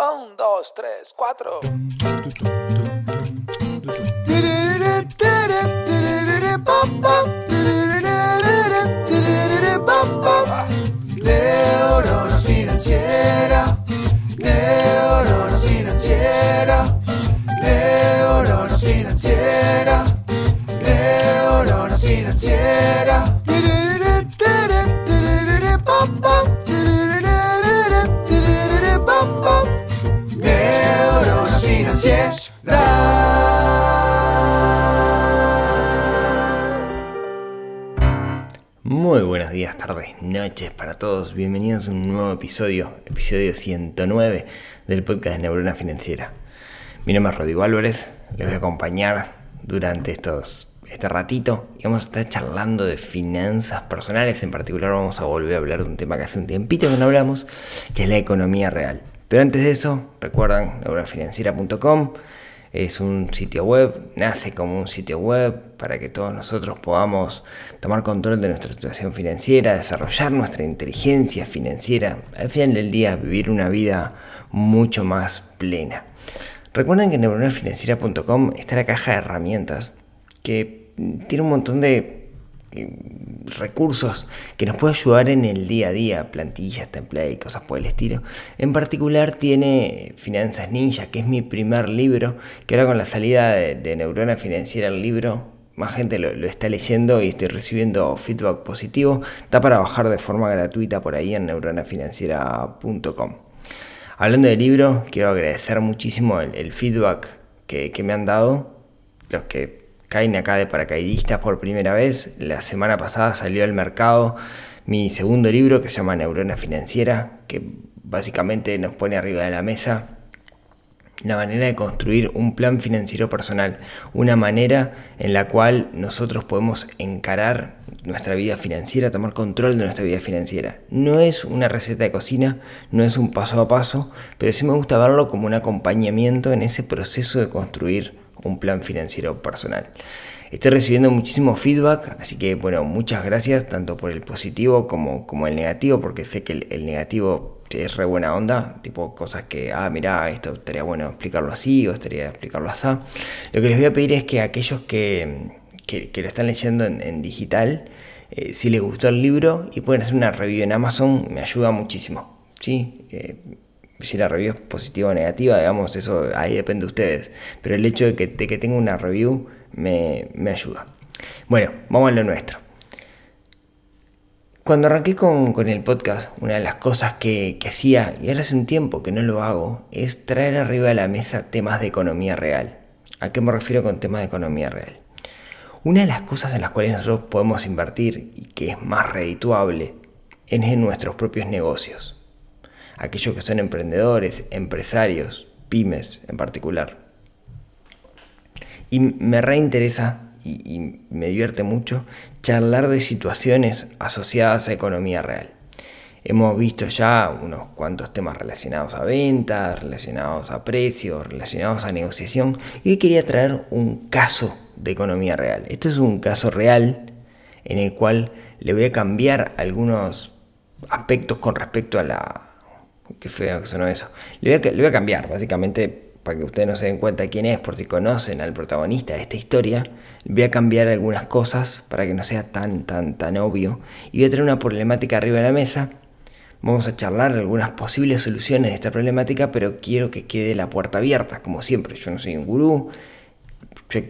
Un, dos, tres, cuatro. Neurona financiera, financiera, financiera, financiera. Buenos días, tardes, noches para todos. Bienvenidos a un nuevo episodio, episodio 109 del podcast de Neurona Financiera. Mi nombre es Rodrigo Álvarez, les voy a acompañar durante estos, este ratito y vamos a estar charlando de finanzas personales. En particular vamos a volver a hablar de un tema que hace un tiempito que no hablamos, que es la economía real. Pero antes de eso, recuerdan neuronafinanciera.com es un sitio web, nace como un sitio web para que todos nosotros podamos tomar control de nuestra situación financiera, desarrollar nuestra inteligencia financiera, al final del día vivir una vida mucho más plena. Recuerden que en neuronafinanciera.com está la caja de herramientas que tiene un montón de recursos que nos puede ayudar en el día a día, plantillas, templates y cosas por el estilo. En particular tiene Finanzas Ninja, que es mi primer libro, que ahora con la salida de, Neurona Financiera el libro, más gente lo, está leyendo y estoy recibiendo feedback positivo. Está para bajar de forma gratuita por ahí en neuronafinanciera.com. Hablando del libro, quiero agradecer muchísimo el, el feedback que, que me han dado, los que caen acá de paracaidistas por primera vez. La semana pasada salió al mercado mi segundo libro que se llama Neurona Financiera, que básicamente nos pone arriba de la mesa la manera de construir un plan financiero personal, una manera en la cual nosotros podemos encarar nuestra vida financiera, tomar control de nuestra vida financiera. No es una receta de cocina, no es un paso a paso, pero sí me gusta verlo como un acompañamiento en ese proceso de construir un plan financiero personal. Estoy recibiendo muchísimo feedback, así que bueno, muchas gracias tanto por el positivo como, como el negativo, porque sé que el, negativo es re buena onda, tipo cosas que, ah, mira, esto estaría bueno explicarlo así o estaría explicarlo así. Lo que les voy a pedir es que aquellos que, que, lo están leyendo en, en digital, eh, si les gustó el libro y pueden hacer una review en Amazon, me ayuda muchísimo. ¿sí? Eh, si la review es positiva o negativa, digamos, eso ahí depende de ustedes. Pero el hecho de que, de que tenga una review me, me, ayuda. Bueno, vamos a lo nuestro. Cuando arranqué con, con el podcast, una de las cosas que, que, hacía, y ahora hace un tiempo que no lo hago, es traer arriba de la mesa temas de economía real. ¿A qué me refiero con temas de economía real? Una de las cosas en las cuales nosotros podemos invertir y que es más redituable es en nuestros propios negocios aquellos que son emprendedores, empresarios, pymes en particular. Y me reinteresa y, me divierte mucho charlar de situaciones asociadas a economía real. Hemos visto ya unos cuantos temas relacionados a ventas, relacionados a precios, relacionados a negociación. Y hoy quería traer un caso de economía real. Esto es un caso real en el cual le voy a cambiar algunos aspectos con respecto a la, Qué feo que sonó eso. Le voy, a, cambiar, básicamente, para que ustedes no se den cuenta quién es, por si conocen al protagonista de esta historia. Voy a cambiar algunas cosas para que no sea tan, tan, tan obvio. Y voy a traer una problemática arriba de la mesa. Vamos a charlar algunas posibles soluciones de esta problemática, pero quiero que quede la puerta abierta, como siempre. Yo no soy un gurú. Yo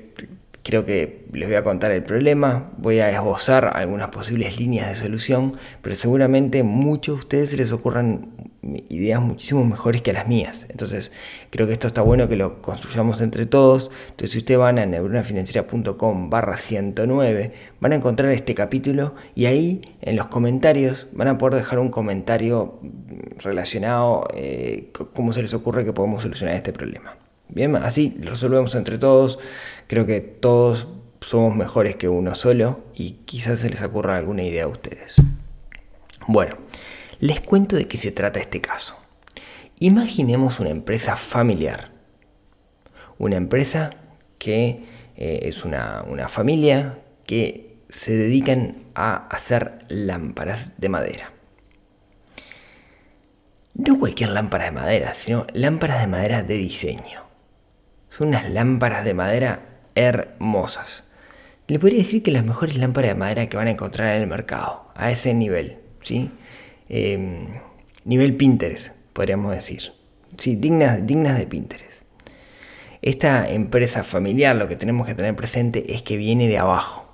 creo que les voy a contar el problema, voy a esbozar algunas posibles líneas de solución, pero seguramente muchos de ustedes se les ocurran ideas muchísimo mejores que las mías. Entonces, creo que esto está bueno que lo construyamos entre todos. Entonces, si ustedes van a neuronafinanciera.com barra 109, van a encontrar este capítulo y ahí en los comentarios van a poder dejar un comentario relacionado eh, cómo se les ocurre que podemos solucionar este problema. Bien, así lo resolvemos entre todos. Creo que todos somos mejores que uno solo y quizás se les ocurra alguna idea a ustedes. Bueno, les cuento de qué se trata este caso. Imaginemos una empresa familiar. Una empresa que eh, es una, una familia que se dedican a hacer lámparas de madera. no cualquier lámpara de madera, sino lámparas de madera de diseño. Son unas lámparas de madera hermosas. Le podría decir que las mejores lámparas de madera que van a encontrar en el mercado, a ese nivel, ¿sí? Em, nivel Pinterest, podríamos decir. Sí, dignas, dignas de Pinterest. Esta empresa familiar lo que tenemos que tener presente es que viene de abajo.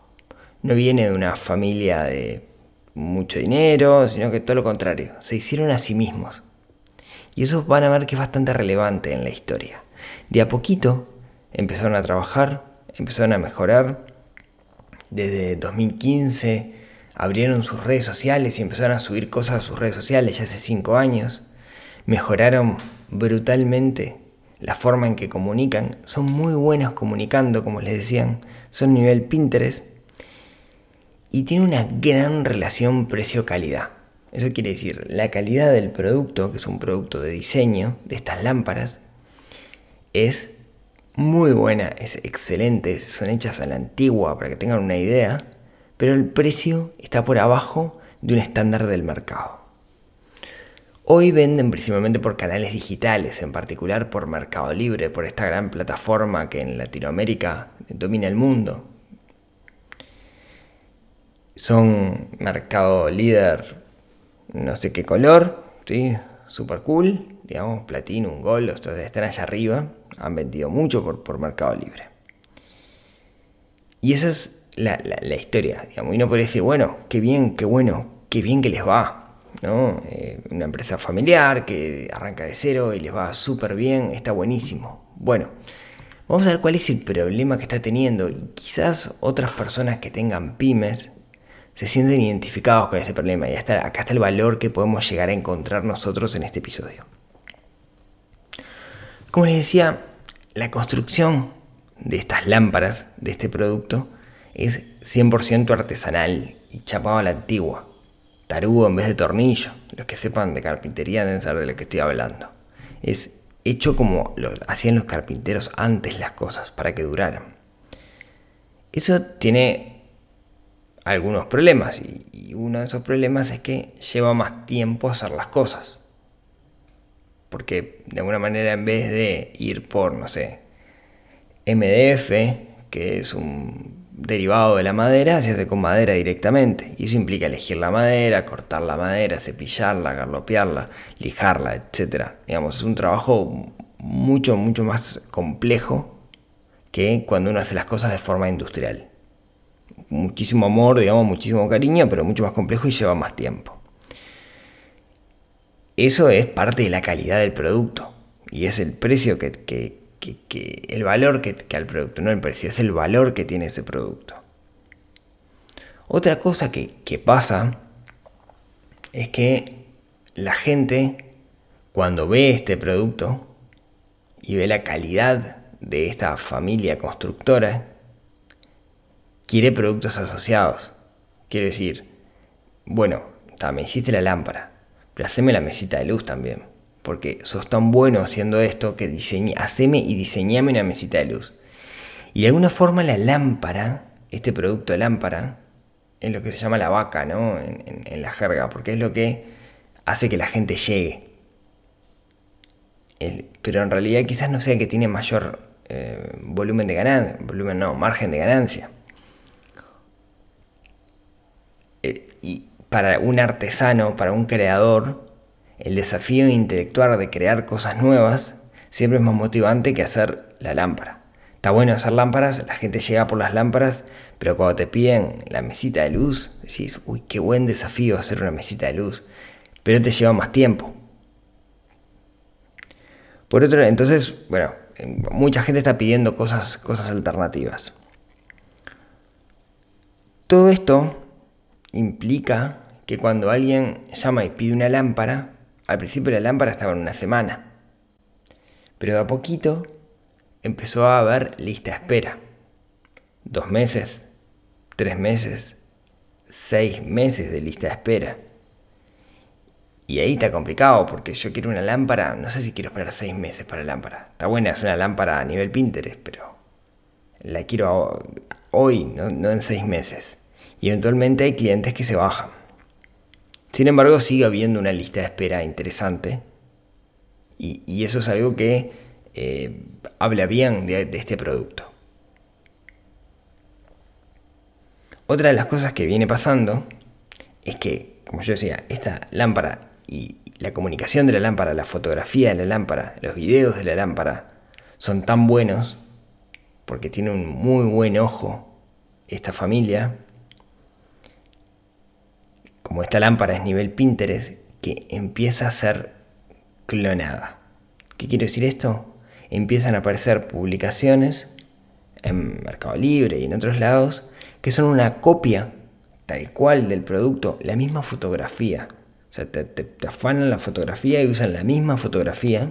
No viene de una familia de mucho dinero, sino que todo lo contrario. Se hicieron a sí mismos. Y eso van a ver que es bastante relevante en la historia. De a poquito empezaron a trabajar, empezaron a mejorar. Desde 2015 abrieron sus redes sociales y empezaron a subir cosas a sus redes sociales ya hace 5 años. Mejoraron brutalmente la forma en que comunican. Son muy buenos comunicando, como les decían. Son nivel Pinterest. Y tiene una gran relación precio-calidad. Eso quiere decir, la calidad del producto, que es un producto de diseño de estas lámparas, es muy buena, es excelente, son hechas a la antigua para que tengan una idea, pero el precio está por abajo de un estándar del mercado. Hoy venden principalmente por canales digitales, en particular por Mercado Libre, por esta gran plataforma que en Latinoamérica domina el mundo. Son mercado líder, no sé qué color, ¿sí? super cool, digamos, Platinum, Gold, estos están allá arriba, han vendido mucho por, por Mercado Libre. Y esa es la, historia, digamos, y no puede decir, bueno, qué bien, qué bueno, qué bien que les va, ¿no? Eh, una empresa familiar que arranca de cero y les va súper bien, está buenísimo. Bueno, vamos a ver cuál es el problema que está teniendo y quizás otras personas que tengan pymes se sienten identificados con este problema y hasta acá está el valor que podemos llegar a encontrar nosotros en este episodio. Como les decía, la construcción de estas lámparas, de este producto, es 100% artesanal y chapado a la antigua. Tarugo en vez de tornillo. Los que sepan de carpintería deben saber de lo que estoy hablando. Es hecho como lo hacían los carpinteros antes las cosas, para que duraran. Eso tiene algunos problemas y, uno de esos problemas es que lleva más tiempo hacer las cosas. Porque de alguna manera en vez de ir por, no sé, MDF, que es un derivado de la madera, se hace con madera directamente. Y eso implica elegir la madera, cortar la madera, cepillarla, garlopearla, lijarla, etc. Digamos, es un trabajo mucho, mucho más complejo que cuando uno hace las cosas de forma industrial muchísimo amor, digamos, muchísimo cariño, pero mucho más complejo y lleva más tiempo. Eso es parte de la calidad del producto y es el precio que, el valor que, que al producto, no el precio, es el valor que tiene ese producto. Otra cosa que, que pasa es que la gente cuando ve este producto y ve la calidad de esta familia constructora, quiere productos asociados. Quiero decir, bueno, me hiciste la lámpara, pero haceme la mesita de luz también. Porque sos tan bueno haciendo esto que haceme y diseñame una mesita de luz. Y de alguna forma la lámpara, este producto de lámpara, es lo que se llama la vaca, ¿no? En, la jerga, porque es lo que hace que la gente llegue. pero en realidad quizás no sea el que tiene mayor eh, volumen de ganancia, volumen no, margen de ganancia. Eh, y para un artesano, para un creador, el desafío intelectual de crear cosas nuevas siempre es más motivante que hacer la lámpara. Está bueno hacer lámparas, la gente llega por las lámparas, pero cuando te piden la mesita de luz, decís, uy, qué buen desafío hacer una mesita de luz, pero te lleva más tiempo. Por otro lado, entonces, bueno, mucha gente está pidiendo cosas, cosas alternativas. Todo esto implica que cuando alguien llama y pide una lámpara, al principio la lámpara estaba en una semana, pero de a poquito empezó a haber lista de espera. Dos meses, tres meses, seis meses de lista de espera. Y ahí está complicado porque yo quiero una lámpara, no sé si quiero esperar seis meses para la lámpara. Está buena, es una lámpara a nivel Pinterest, pero la quiero hoy, no, no en seis meses y eventualmente hay clientes que se bajan. Sin embargo, sigue habiendo una lista de espera interesante Y, eso es algo que eh, habla bien de, de este producto. Otra de las cosas que viene pasando es que, como yo decía, esta lámpara y la comunicación de la lámpara, la fotografía de la lámpara, los videos de la lámpara son tan buenos porque tiene un muy buen ojo esta familia, como esta lámpara es nivel Pinterest, que empieza a ser clonada. ¿Qué quiero decir esto? Empiezan a aparecer publicaciones en Mercado Libre y en otros lados que son una copia tal cual del producto, la misma fotografía. O sea, te, afanan la fotografía y usan la misma fotografía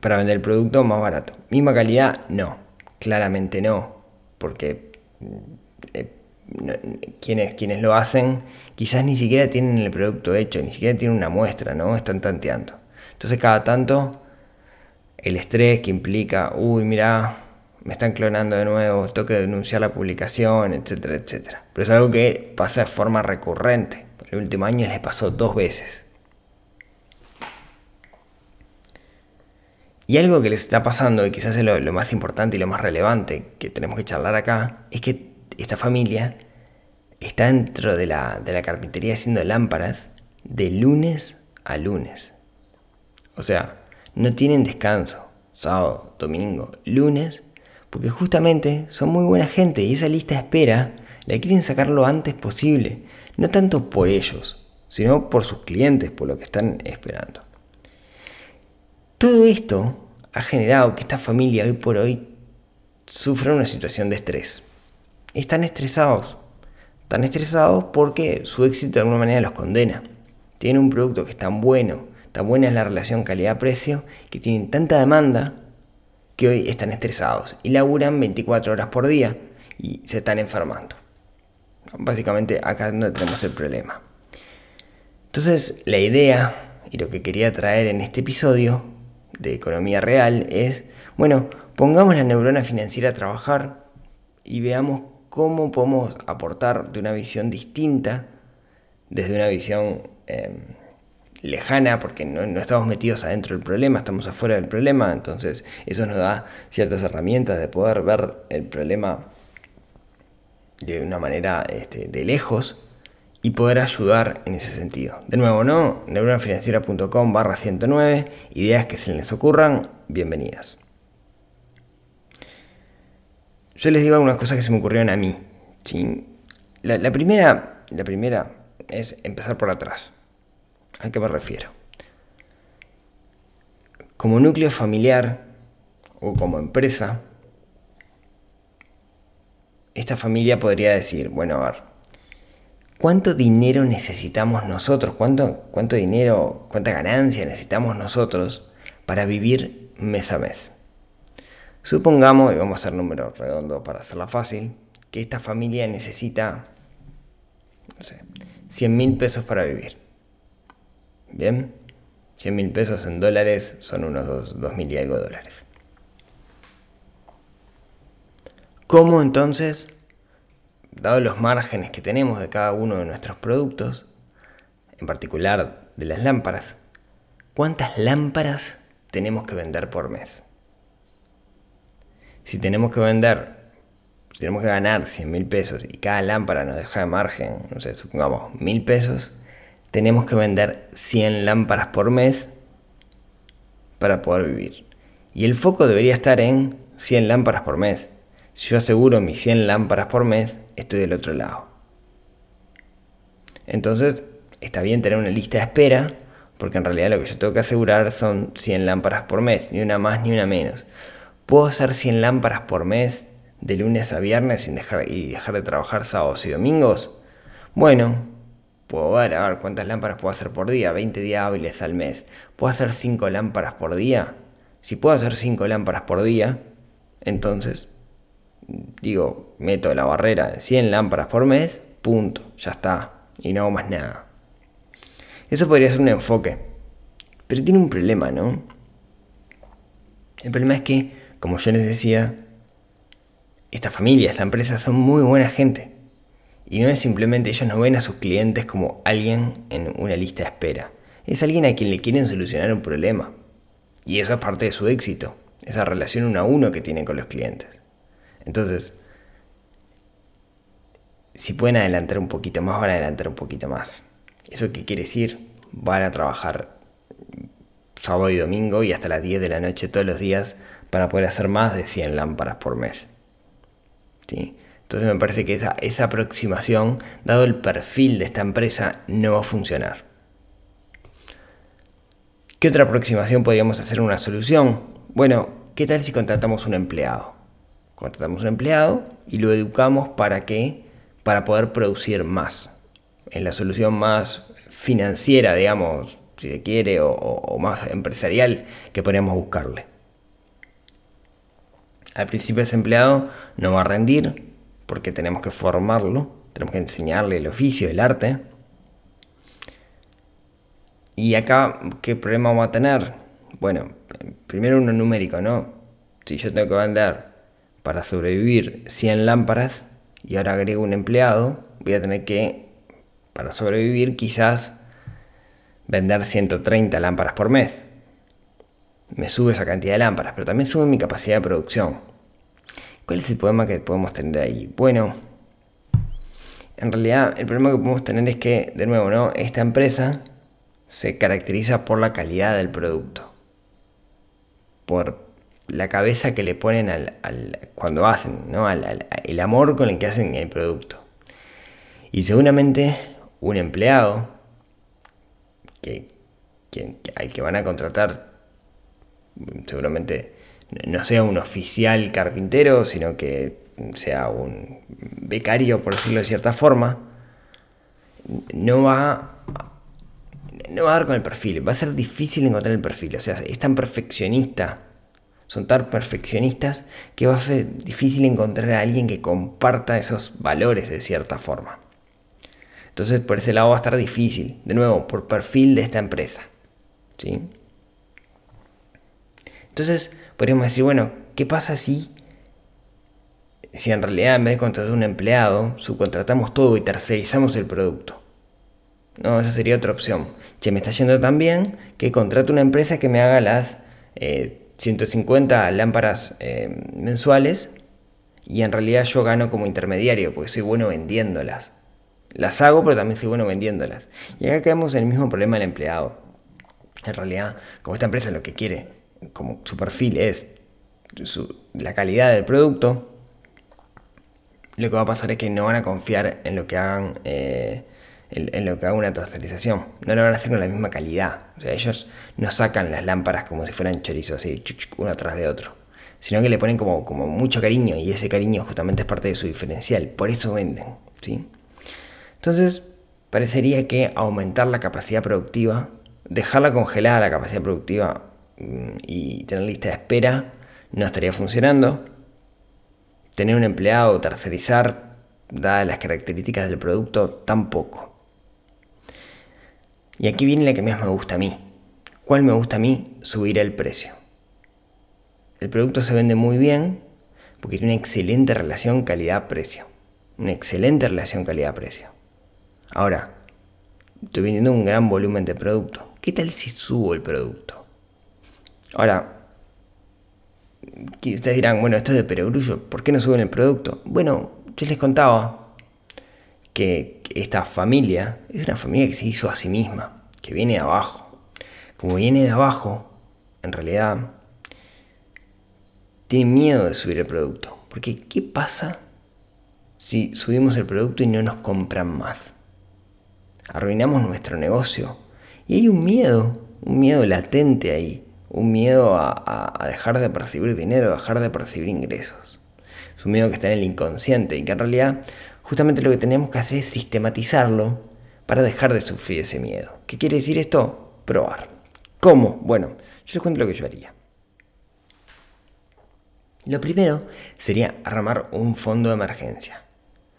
para vender el producto más barato. Misma calidad, no, claramente no, porque eh, quienes, quienes lo hacen quizás ni siquiera tienen el producto hecho, ni siquiera tienen una muestra, ¿no? Están tanteando. Entonces cada tanto el estrés que implica, uy, mira, me están clonando de nuevo, tengo que denunciar la publicación, etcétera, etcétera. Pero es algo que pasa de forma recurrente. El último año les pasó dos veces. Y algo que les está pasando, y quizás es lo, más importante y lo más relevante que tenemos que charlar acá, es que esta familia está dentro de la, carpintería haciendo lámparas de lunes a lunes. O sea, no tienen descanso, sábado, domingo, lunes, porque justamente son muy buena gente y esa lista de espera la quieren sacar lo antes posible, no tanto por ellos, sino por sus clientes, por lo que están esperando. Todo esto ha generado que esta familia hoy por hoy sufra una situación de estrés. Están estresados. Están estresados porque su éxito de alguna manera los condena. Tienen un producto que es tan bueno, tan buena es la relación calidad-precio, que tienen tanta demanda que hoy están estresados y laburan 24 horas por día y se están enfermando. Básicamente acá no tenemos el problema. Entonces la idea y lo que quería traer en este episodio de economía real es, bueno, pongamos la neurona financiera a trabajar y veamos cómo podemos aportar de una visión distinta, desde una visión em, lejana, porque no, estamos metidos adentro del problema, estamos afuera del problema, entonces eso nos da ciertas herramientas de poder ver el problema de una manera este, de lejos y poder ayudar en ese sentido. De nuevo, ¿no? neuronafinanciera.com barra 109, ideas que se les ocurran, bienvenidas. Yo les digo algunas cosas que se me ocurrieron a mí. La, primera, la primera es empezar por atrás. ¿A qué me refiero? Como núcleo familiar o como empresa, esta familia podría decir, bueno, a ver, ¿Cuánto dinero necesitamos nosotros? ¿Cuánto, ¿Cuánto dinero, cuánta ganancia necesitamos nosotros para vivir mes a mes? Supongamos, y vamos a hacer números redondos para hacerla fácil, que esta familia necesita, no sé, 100 mil pesos para vivir. ¿Bien? 100 mil pesos en dólares son unos 2 mil y algo dólares. ¿Cómo entonces dado los márgenes que tenemos de cada uno de nuestros productos, en particular de las lámparas, ¿cuántas lámparas tenemos que vender por mes? Si tenemos que vender, si tenemos que ganar 100 mil pesos y cada lámpara nos deja de margen, no sé, supongamos mil pesos, tenemos que vender 100 lámparas por mes para poder vivir. Y el foco debería estar en 100 lámparas por mes. Si yo aseguro mis 100 lámparas por mes, estoy del otro lado. Entonces, está bien tener una lista de espera, porque en realidad lo que yo tengo que asegurar son 100 lámparas por mes, ni una más ni una menos. ¿Puedo hacer 100 lámparas por mes de lunes a viernes sin dejar, y dejar de trabajar sábados y domingos? Bueno, puedo ver, a ver cuántas lámparas puedo hacer por día, 20 días hábiles al mes. ¿Puedo hacer 5 lámparas por día? Si puedo hacer 5 lámparas por día, entonces digo, meto la barrera de 100 lámparas por mes, punto, ya está, y no hago más nada. Eso podría ser un enfoque, pero tiene un problema, ¿no? El problema es que, como yo les decía, esta familia, esta empresa son muy buena gente. Y no es simplemente ellos no ven a sus clientes como alguien en una lista de espera. es alguien a quien le quieren solucionar un problema. Y eso es parte de su éxito, esa relación uno a uno que tienen con los clientes. Entonces, si pueden adelantar un poquito más, van a adelantar un poquito más. ¿Eso qué quiere decir? Van a trabajar sábado y domingo y hasta las 10 de la noche todos los días para poder hacer más de 100 lámparas por mes. ¿Sí? Entonces me parece que esa, aproximación, dado el perfil de esta empresa, no va a funcionar. ¿Qué otra aproximación podríamos hacer una solución? Bueno, ¿qué tal si contratamos un empleado? Contratamos un empleado y lo educamos para que para poder producir más. En la solución más financiera, digamos, si se quiere, o, más empresarial que podríamos buscarle. Al principio ese empleado no va a rendir porque tenemos que formarlo, tenemos que enseñarle el oficio, el arte. Y acá, ¿qué problema vamos a tener? Bueno, primero uno numérico, ¿no? Si yo tengo que vender para sobrevivir 100 lámparas, y ahora agrego un empleado, voy a tener que, para sobrevivir, quizás vender 130 lámparas por mes. Me sube esa cantidad de lámparas, pero también sube mi capacidad de producción. ¿Cuál es el problema que podemos tener ahí? Bueno, en realidad el problema que podemos tener es que, de nuevo, ¿no? esta empresa se caracteriza por la calidad del producto. Por la cabeza que le ponen al, cuando hacen, ¿no? el amor con el que hacen el producto. Y seguramente un empleado que, al que van a contratar, seguramente no sea un oficial carpintero, sino que sea un becario, por decirlo de cierta forma, no va, no va a dar con el perfil. Va a ser difícil encontrar el perfil. O sea, es tan perfeccionista son tan perfeccionistas que va a ser difícil encontrar a alguien que comparta esos valores de cierta forma. Entonces por ese lado va a estar difícil, de nuevo, por perfil de esta empresa. ¿sí? Entonces podríamos decir, bueno, ¿qué pasa si, si en realidad en vez de contratar un empleado, subcontratamos todo y tercerizamos el producto? No, esa sería otra opción. Che, me está yendo tan bien que contrato una empresa que me haga las eh, 150 lámparas eh, mensuales y en realidad yo gano como intermediario porque soy bueno vendiéndolas. Las hago pero también soy bueno vendiéndolas. Y acá quedamos en el mismo problema del empleado. En realidad, como esta empresa lo que quiere, como su perfil es la calidad del producto, lo que va a pasar es que no van a confiar en lo que hagan eh, en, lo que haga una tercerización. No lo van a hacer con la misma calidad. O sea, ellos no sacan las lámparas como si fueran chorizos, así, uno atrás de otro. Sino que le ponen como, como mucho cariño y ese cariño justamente es parte de su diferencial. Por eso venden. ¿sí? Entonces, parecería que aumentar la capacidad productiva, dejarla congelada la capacidad productiva y tener lista de espera no estaría funcionando. Tener un empleado, tercerizar, dadas las características del producto, tampoco. Y aquí viene la que más me gusta a mí. ¿Cuál me gusta a mí? Subir el precio. El producto se vende muy bien porque tiene una excelente relación calidad-precio. Una excelente relación calidad-precio. Ahora, estoy vendiendo un gran volumen de producto. ¿Qué tal si subo el producto? Ahora, ustedes dirán, bueno, esto es de perogrullo, ¿por qué no suben el producto? Bueno, yo les contaba que esta familia es una familia que se hizo a sí misma, que viene de abajo. Como viene de abajo, en realidad, tiene miedo de subir el producto. Porque ¿qué pasa si subimos el producto y no nos compran más? Arruinamos nuestro negocio. Y hay un miedo, un miedo latente ahí, un miedo a, dejar de percibir dinero, a dejar de percibir ingresos. Es un miedo que está en el inconsciente y que en realidad justamente lo que tenemos que hacer es sistematizarlo para dejar de sufrir ese miedo. ¿Qué quiere decir esto? Probar. ¿Cómo? Bueno, yo les cuento lo que yo haría. Lo primero sería armar un fondo de emergencia.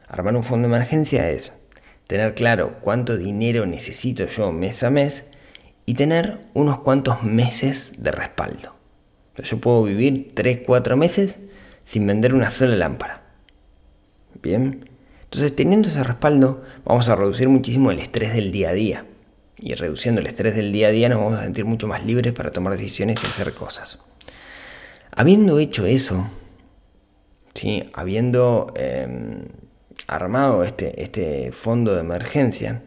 Armar un fondo de emergencia es tener claro cuánto dinero necesito yo mes a mes y tener unos cuantos meses de respaldo. Yo puedo vivir 3-4 meses sin vender una sola lámpara. Bien, entonces, teniendo ese respaldo, vamos a reducir muchísimo el estrés del día a día. y reduciendo el estrés del día a día nos vamos a sentir mucho más libres para tomar decisiones y hacer cosas. Habiendo hecho eso, ¿sí? habiendo em, armado este, este fondo de emergencia,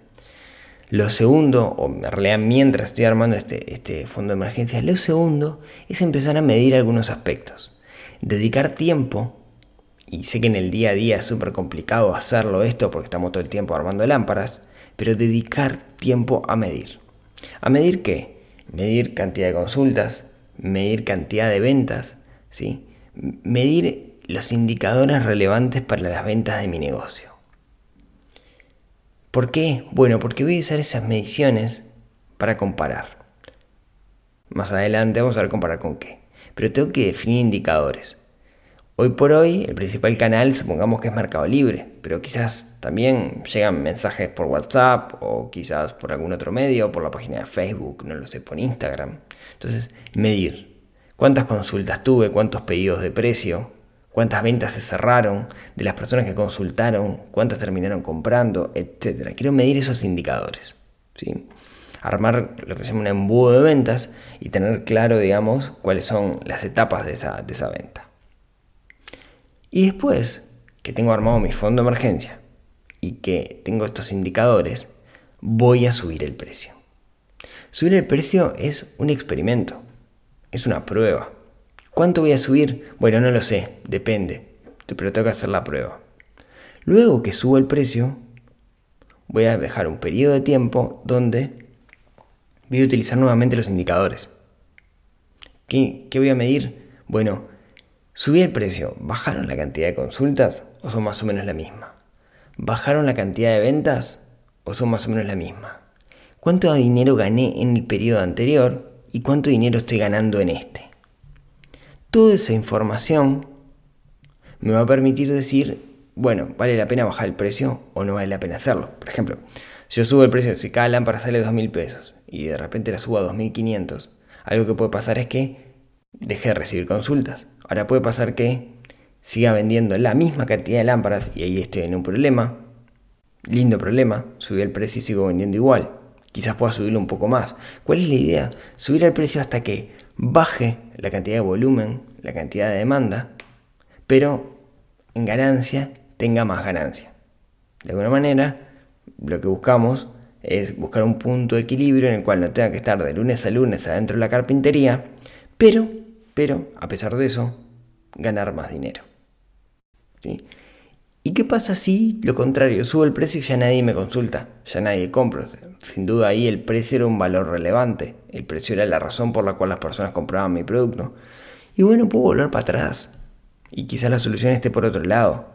lo segundo, o en realidad mientras estoy armando este, este fondo de emergencia, lo segundo es empezar a medir algunos aspectos. Dedicar tiempo, y sé que en el día a día es súper complicado hacerlo esto porque estamos todo el tiempo armando lámparas, pero dedicar tiempo a medir. ¿A medir qué? Medir cantidad de consultas, medir cantidad de ventas, ¿sí? medir los indicadores relevantes para las ventas de mi negocio. ¿Por qué? Bueno, porque voy a usar esas mediciones para comparar. Más adelante vamos a ver comparar con qué. Pero tengo que definir indicadores. Hoy por hoy el principal canal supongamos que es Mercado Libre, pero quizás también llegan mensajes por WhatsApp o quizás por algún otro medio, por la página de Facebook, no lo sé, por Instagram. Entonces, medir. ¿Cuántas consultas tuve? ¿Cuántos pedidos de precio? Cuántas ventas se cerraron, de las personas que consultaron, cuántas terminaron comprando, etc. Quiero medir esos indicadores. ¿sí? Armar lo que se llama un embudo de ventas y tener claro, digamos, cuáles son las etapas de esa, de esa venta. Y después que tengo armado mi fondo de emergencia y que tengo estos indicadores, voy a subir el precio. Subir el precio es un experimento, es una prueba. ¿Cuánto voy a subir? Bueno, no lo sé, depende, pero tengo que hacer la prueba. Luego que subo el precio, voy a dejar un periodo de tiempo donde voy a utilizar nuevamente los indicadores. ¿Qué, qué voy a medir? Bueno, subí el precio, ¿bajaron la cantidad de consultas o son más o menos la misma? ¿Bajaron la cantidad de ventas o son más o menos la misma? ¿Cuánto dinero gané en el periodo anterior y cuánto dinero estoy ganando en este? Toda esa información me va a permitir decir, bueno, ¿vale la pena bajar el precio o no vale la pena hacerlo? Por ejemplo, si yo subo el precio, si cada lámpara sale 2.000 pesos y de repente la subo a 2.500, algo que puede pasar es que deje de recibir consultas. Ahora puede pasar que siga vendiendo la misma cantidad de lámparas y ahí estoy en un problema. Lindo problema, subí el precio y sigo vendiendo igual. Quizás pueda subirlo un poco más. ¿Cuál es la idea? Subir el precio hasta que baje la cantidad de volumen, la cantidad de demanda, pero en ganancia tenga más ganancia. De alguna manera, lo que buscamos es buscar un punto de equilibrio en el cual no tenga que estar de lunes a lunes adentro de la carpintería, pero, pero, a pesar de eso, ganar más dinero. ¿Y qué pasa si lo contrario, subo el precio y ya nadie me consulta, ya nadie compra? Sin duda ahí el precio era un valor relevante, el precio era la razón por la cual las personas compraban mi producto. Y bueno, puedo volver para atrás y quizás la solución esté por otro lado,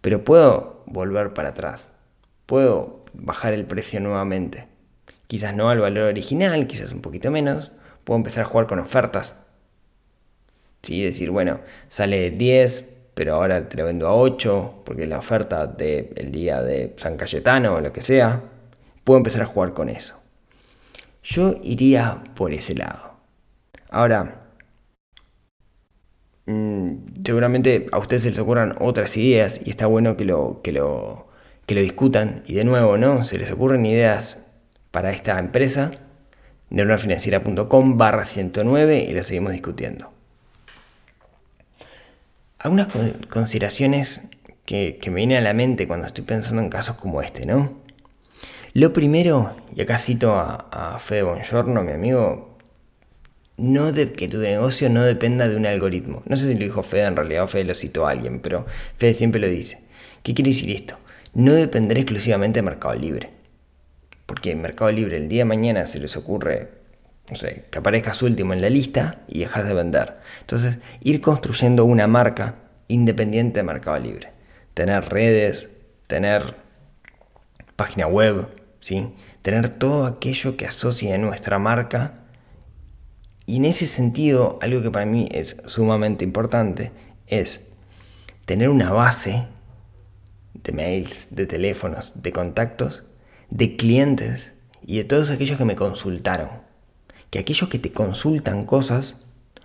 pero puedo volver para atrás, puedo bajar el precio nuevamente. Quizás no al valor original, quizás un poquito menos, puedo empezar a jugar con ofertas. Sí, decir, bueno, sale 10, pero ahora te lo vendo a 8 porque es la oferta del día de San Cayetano o lo que sea. Puedo empezar a jugar con eso. Yo iría por ese lado. Ahora, mm, seguramente a ustedes se les ocurran otras ideas y está bueno que lo, que lo, que lo discutan. Y de nuevo, ¿no? Se les ocurren ideas para esta empresa, neuronafinanciera.com barra 109 y lo seguimos discutiendo algunas consideraciones que, me vienen a la mente cuando estoy pensando en casos como este, ¿no? Lo primero, y acá cito a, a Fede Bongiorno, mi amigo, no que tu negocio no dependa de un algoritmo. No sé si lo dijo Fede en realidad o Fede lo citó a alguien, pero Fede siempre lo dice. ¿Qué quiere decir esto? No depender exclusivamente de Mercado Libre. Porque en Mercado Libre el día de mañana se les ocurre, no sé, que aparezcas último en la lista y dejas de vender. Entonces, ir construyendo una marca independiente de Mercado Libre. Tener redes, tener página web, ¿sí? tener todo aquello que asocie a nuestra marca. Y en ese sentido, algo que para mí es sumamente importante es tener una base de mails, de teléfonos, de contactos, de clientes y de todos aquellos que me consultaron. Que aquellos que te consultan cosas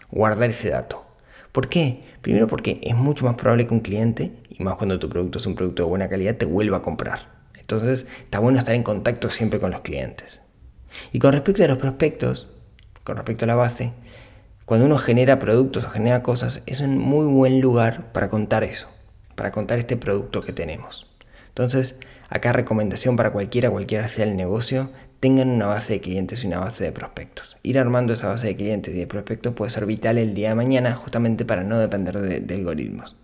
guardar ese dato. ¿Por qué? Primero porque es mucho más probable que un cliente, y más cuando tu producto es un producto de buena calidad, te vuelva a comprar. Entonces está bueno estar en contacto siempre con los clientes. Y con respecto a los prospectos, con respecto a la base, cuando uno genera productos o genera cosas, es un muy buen lugar para contar eso, para contar este producto que tenemos. Entonces, acá recomendación para cualquiera, cualquiera sea el negocio, tengan una base de clientes y una base de prospectos. Ir armando esa base de clientes y de prospectos puede ser vital el día de mañana justamente para no depender de, algoritmos.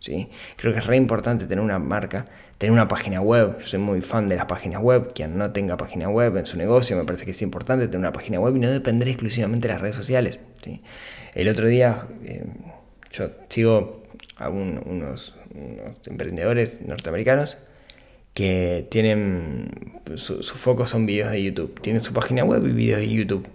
¿sí? Creo que es re importante tener una marca, tener una página web. Yo soy muy fan de las páginas web. Quien no tenga página web en su negocio, me parece que es importante tener una página web y no depender exclusivamente de las redes sociales. El otro día eh, yo sigo a unos emprendedores norteamericanos que tienen su, foco son videos de YouTube. Tienen su página web y videos de YouTube.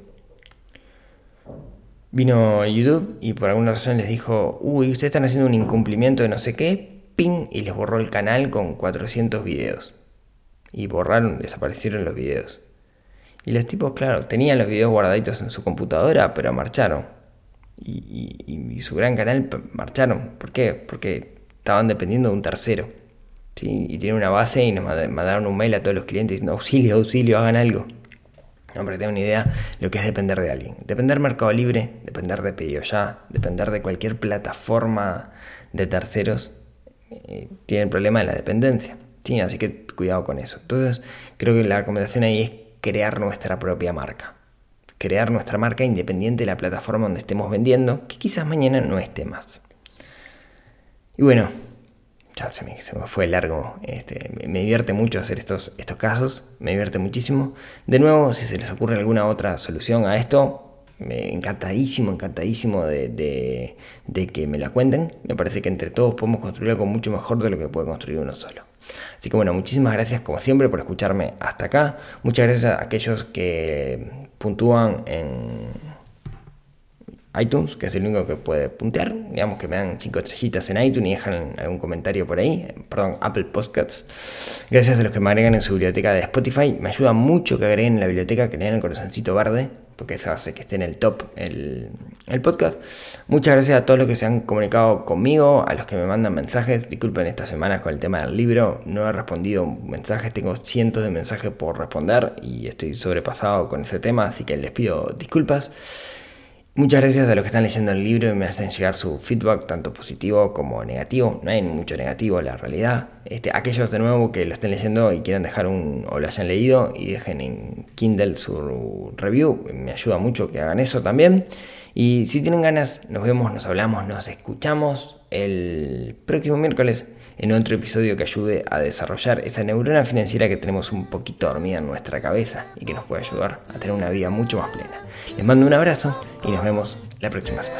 Vino YouTube y por alguna razón les dijo, uy, ustedes están haciendo un incumplimiento de no sé qué, ping, y les borró el canal con 400 videos. Y borraron, desaparecieron los videos. Y los tipos, claro, tenían los videos guardaditos en su computadora, pero marcharon. Y, y su gran canal marcharon. ¿Por qué? Porque estaban dependiendo de un tercero y tiene una base y nos mandaron un mail a todos los clientes diciendo auxilio, auxilio, hagan algo. No, para que tengan una idea lo que es depender de alguien. Depender Mercado Libre, depender de Pedido Ya, depender de cualquier plataforma de terceros, eh, tiene el problema de la dependencia. Sí, así que cuidado con eso. Entonces, creo que la recomendación ahí es crear nuestra propia marca. Crear nuestra marca independiente de la plataforma donde estemos vendiendo, que quizás mañana no esté más. Y bueno, ya se me, fue largo. Este, me divierte mucho hacer estos, estos casos, me divierte muchísimo. De nuevo, si se les ocurre alguna otra solución a esto, me encantadísimo, encantadísimo de, que me la cuenten. Me parece que entre todos podemos construir algo mucho mejor de lo que puede construir uno solo. Así que bueno, muchísimas gracias como siempre por escucharme hasta acá. Muchas gracias a aquellos que puntúan en iTunes, que es el único que puede puntear. Digamos que me dan 5 estrellitas en iTunes y dejan algún comentario por ahí. Perdón, Apple Podcasts. Gracias a los que me agregan en su biblioteca de Spotify. Me ayuda mucho que agreguen en la biblioteca, que le den el corazoncito verde, porque eso hace que esté en el top el, el podcast. Muchas gracias a todos los que se han comunicado conmigo, a los que me mandan mensajes. Disculpen estas semanas con el tema del libro. No he respondido mensajes, tengo cientos de mensajes por responder y estoy sobrepasado con ese tema, así que les pido disculpas. Muchas gracias a los que están leyendo el libro y me hacen llegar su feedback, tanto positivo como negativo. No hay mucho negativo, la realidad. Este, aquellos de nuevo que lo estén leyendo y quieran dejar un o lo hayan leído y dejen en Kindle su review, me ayuda mucho que hagan eso también. Y si tienen ganas, nos vemos, nos hablamos, nos escuchamos el próximo miércoles en otro episodio que ayude a desarrollar esa neurona financiera que tenemos un poquito dormida en nuestra cabeza y que nos puede ayudar a tener una vida mucho más plena. Les mando un abrazo y nos vemos la próxima semana.